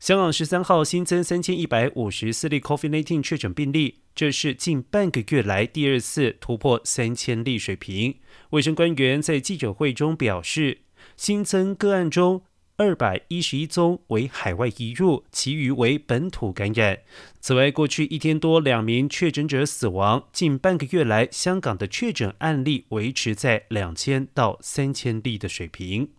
香港十三号新增三千一百五十四例 COVID-19 确诊病例，这是近半个月来第二次突破三千例水平。卫生官员在记者会中表示，新增个案中二百一十一宗为海外移入，其余为本土感染。此外，过去一天多两名确诊者死亡，近半个月来香港的确诊案例维持在两千到三千例的水平。